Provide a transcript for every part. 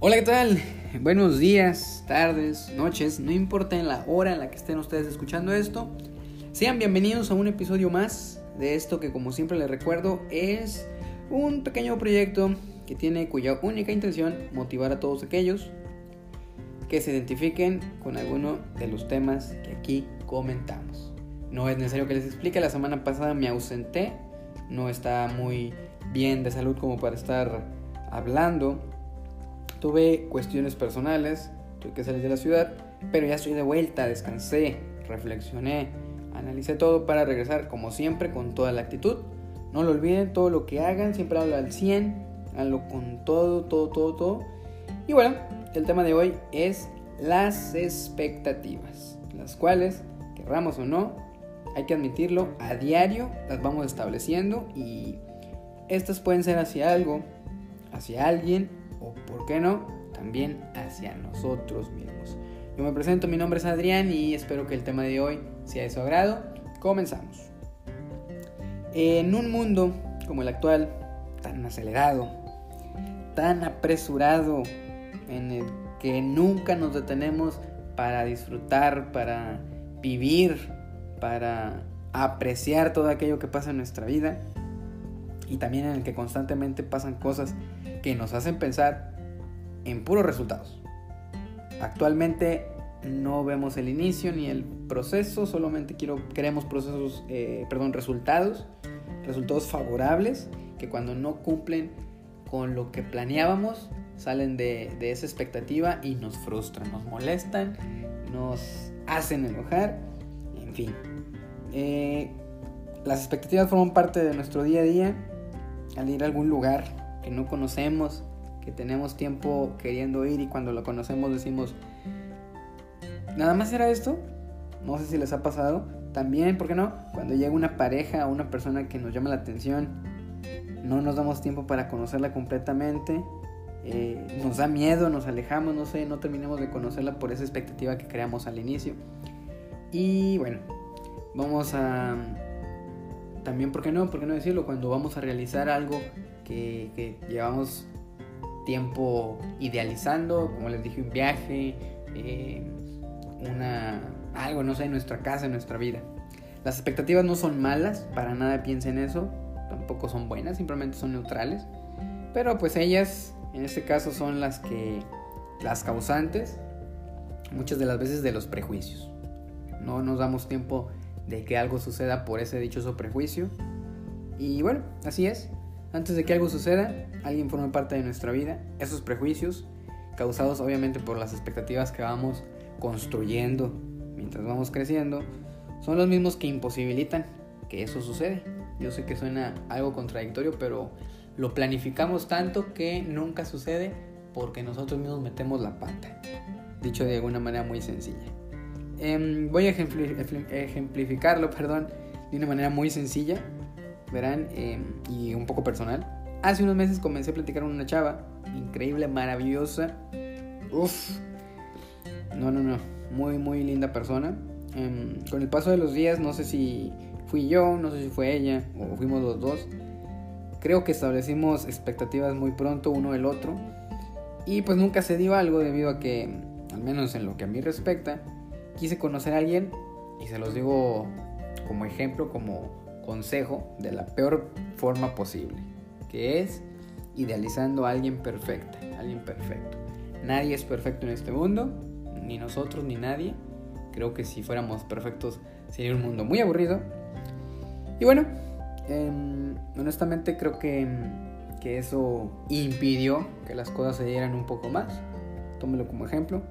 Hola, ¿qué tal? Buenos días, tardes, noches, no importa en la hora en la que estén ustedes escuchando esto. Sean bienvenidos a un episodio más de esto que como siempre les recuerdo es un pequeño proyecto que tiene cuya única intención motivar a todos aquellos que se identifiquen con alguno de los temas que aquí comentamos. No es necesario que les explique, la semana pasada me ausenté, no estaba muy bien de salud como para estar hablando Tuve cuestiones personales, tuve que salir de la ciudad, pero ya estoy de vuelta, descansé, reflexioné, analicé todo para regresar como siempre con toda la actitud. No lo olviden, todo lo que hagan, siempre hablo al 100, háganlo con todo, todo, todo, todo. Y bueno, el tema de hoy es las expectativas, las cuales, querramos o no, hay que admitirlo, a diario las vamos estableciendo y estas pueden ser hacia algo, hacia alguien o, ¿por qué no?, también hacia nosotros mismos. Yo me presento, mi nombre es Adrián y espero que el tema de hoy sea de su agrado. Comenzamos. En un mundo como el actual, tan acelerado, tan apresurado, en el que nunca nos detenemos para disfrutar, para vivir, para apreciar todo aquello que pasa en nuestra vida, y también en el que constantemente pasan cosas que nos hacen pensar en puros resultados. Actualmente no vemos el inicio ni el proceso, solamente quiero, queremos procesos, eh, perdón, resultados, resultados favorables que cuando no cumplen con lo que planeábamos salen de, esa expectativa y nos frustran, nos molestan, nos hacen enojar, en fin. Eh, las expectativas forman parte de nuestro día a día al ir a algún lugar que no conocemos, que tenemos tiempo queriendo ir y cuando lo conocemos decimos, ¿nada más era esto? No sé si les ha pasado. También, ¿por qué no? Cuando llega una pareja o una persona que nos llama la atención, no nos damos tiempo para conocerla completamente. Eh, nos da miedo, nos alejamos, no sé, no terminamos de conocerla por esa expectativa que creamos al inicio. Y bueno, vamos a también, ¿por qué no? ¿Por qué no decirlo? Cuando vamos a realizar algo que, llevamos tiempo idealizando, como les dije, un viaje, eh, una, algo, no sé, en nuestra casa, en nuestra vida. Las expectativas no son malas, para nada piensen eso, tampoco son buenas, simplemente son neutrales. Pero pues ellas, en este caso, son las que, las causantes, muchas de las veces, de los prejuicios. No nos damos tiempo de que algo suceda por ese dichoso prejuicio. Y bueno, así es. Antes de que algo suceda, alguien forma parte de nuestra vida. Esos prejuicios, causados obviamente por las expectativas que vamos construyendo mientras vamos creciendo, son los mismos que imposibilitan que eso suceda. Yo sé que suena algo contradictorio, pero lo planificamos tanto que nunca sucede porque nosotros mismos metemos la pata. Dicho de alguna manera muy sencilla. Em, voy a ejemplificarlo, perdón, de una manera muy sencilla, verán, em, y un poco personal. Hace unos meses comencé a platicar con una chava, increíble, maravillosa. Uf, no, no, no, muy, muy linda persona. Em, con el paso de los días, no sé si fui yo, no sé si fue ella, o fuimos los dos. Creo que establecimos expectativas muy pronto uno del otro. Y pues nunca se dio algo debido a que, al menos en lo que a mí respecta, quise conocer a alguien y se los digo como ejemplo, como consejo, de la peor forma posible, que es idealizando a alguien perfecta, alguien perfecto. Nadie es perfecto en este mundo, ni nosotros ni nadie. Creo que si fuéramos perfectos sería un mundo muy aburrido. Y bueno, em, honestamente creo que, que eso impidió que las cosas se dieran un poco más. Tómelo como ejemplo.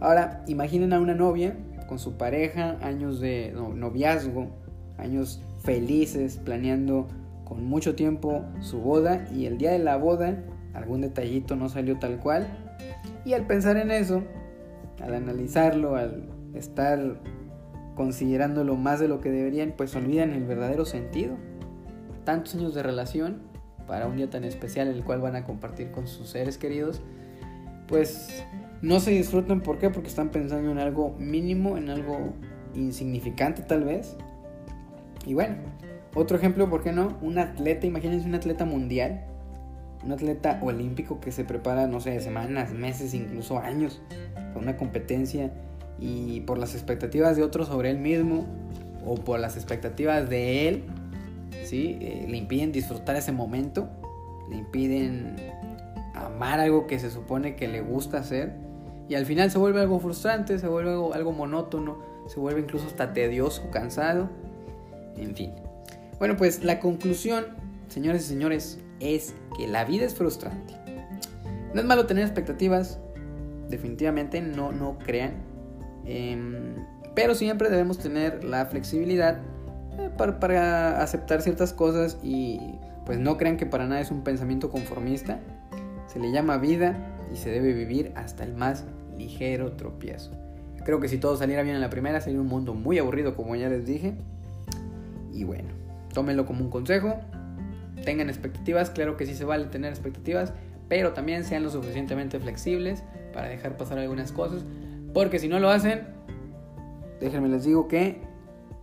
Ahora, imaginen a una novia con su pareja, años de noviazgo, años felices, planeando con mucho tiempo su boda y el día de la boda algún detallito no salió tal cual. Y al pensar en eso, al analizarlo, al estar considerándolo más de lo que deberían, pues olvidan el verdadero sentido. Tantos años de relación para un día tan especial el cual van a compartir con sus seres queridos, pues no se disfrutan, ¿por qué? Porque están pensando en algo mínimo, en algo insignificante tal vez. Y bueno, otro ejemplo, ¿por qué no? Un atleta, imagínense un atleta mundial un atleta olímpico que se prepara, no sé, semanas, meses, incluso años para una competencia y por las expectativas de otros sobre él mismo o por las expectativas de él, ¿sí? Eh, le impiden disfrutar ese momento, le impiden amar algo que se supone que le gusta hacer y al final se vuelve algo frustrante, se vuelve algo, monótono, se vuelve incluso hasta tedioso, cansado, en fin. Bueno, pues la conclusión, señores y señores, es que la vida es frustrante. No es malo tener expectativas, definitivamente no, no crean. Em, pero siempre debemos tener la flexibilidad eh, para, para, aceptar ciertas cosas y pues no crean que para nada es un pensamiento conformista. Se le llama vida y se debe vivir hasta el más ligero tropiezo. Creo que si todo saliera bien en la primera sería un mundo muy aburrido como ya les dije. Y bueno, tómenlo como un consejo tengan expectativas, claro que sí se vale tener expectativas, pero también sean lo suficientemente flexibles para dejar pasar algunas cosas, porque si no lo hacen, déjenme les digo que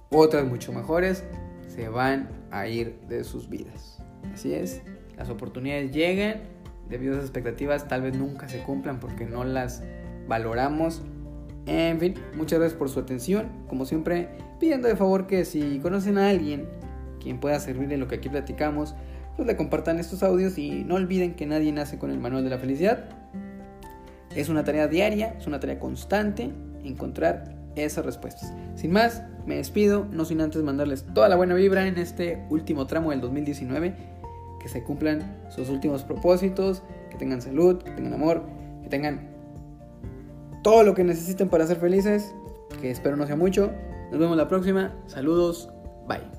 otras mucho mejores se van a ir de sus vidas. Así es, las oportunidades llegan, debido a esas expectativas tal vez nunca se cumplan porque no las valoramos. En fin, muchas gracias por su atención. Como siempre, pidiendo de favor que si conocen a alguien quien pueda servir en lo que aquí platicamos, pues le compartan estos audios y no olviden que nadie nace con el manual de la felicidad. Es una tarea diaria, es una tarea constante encontrar esas respuestas. Sin más, me despido, no sin antes mandarles toda la buena vibra en este último tramo del 2019, que se cumplan sus últimos propósitos, que tengan salud, que tengan amor, que tengan todo lo que necesiten para ser felices, que espero no sea mucho. Nos vemos la próxima, saludos, bye.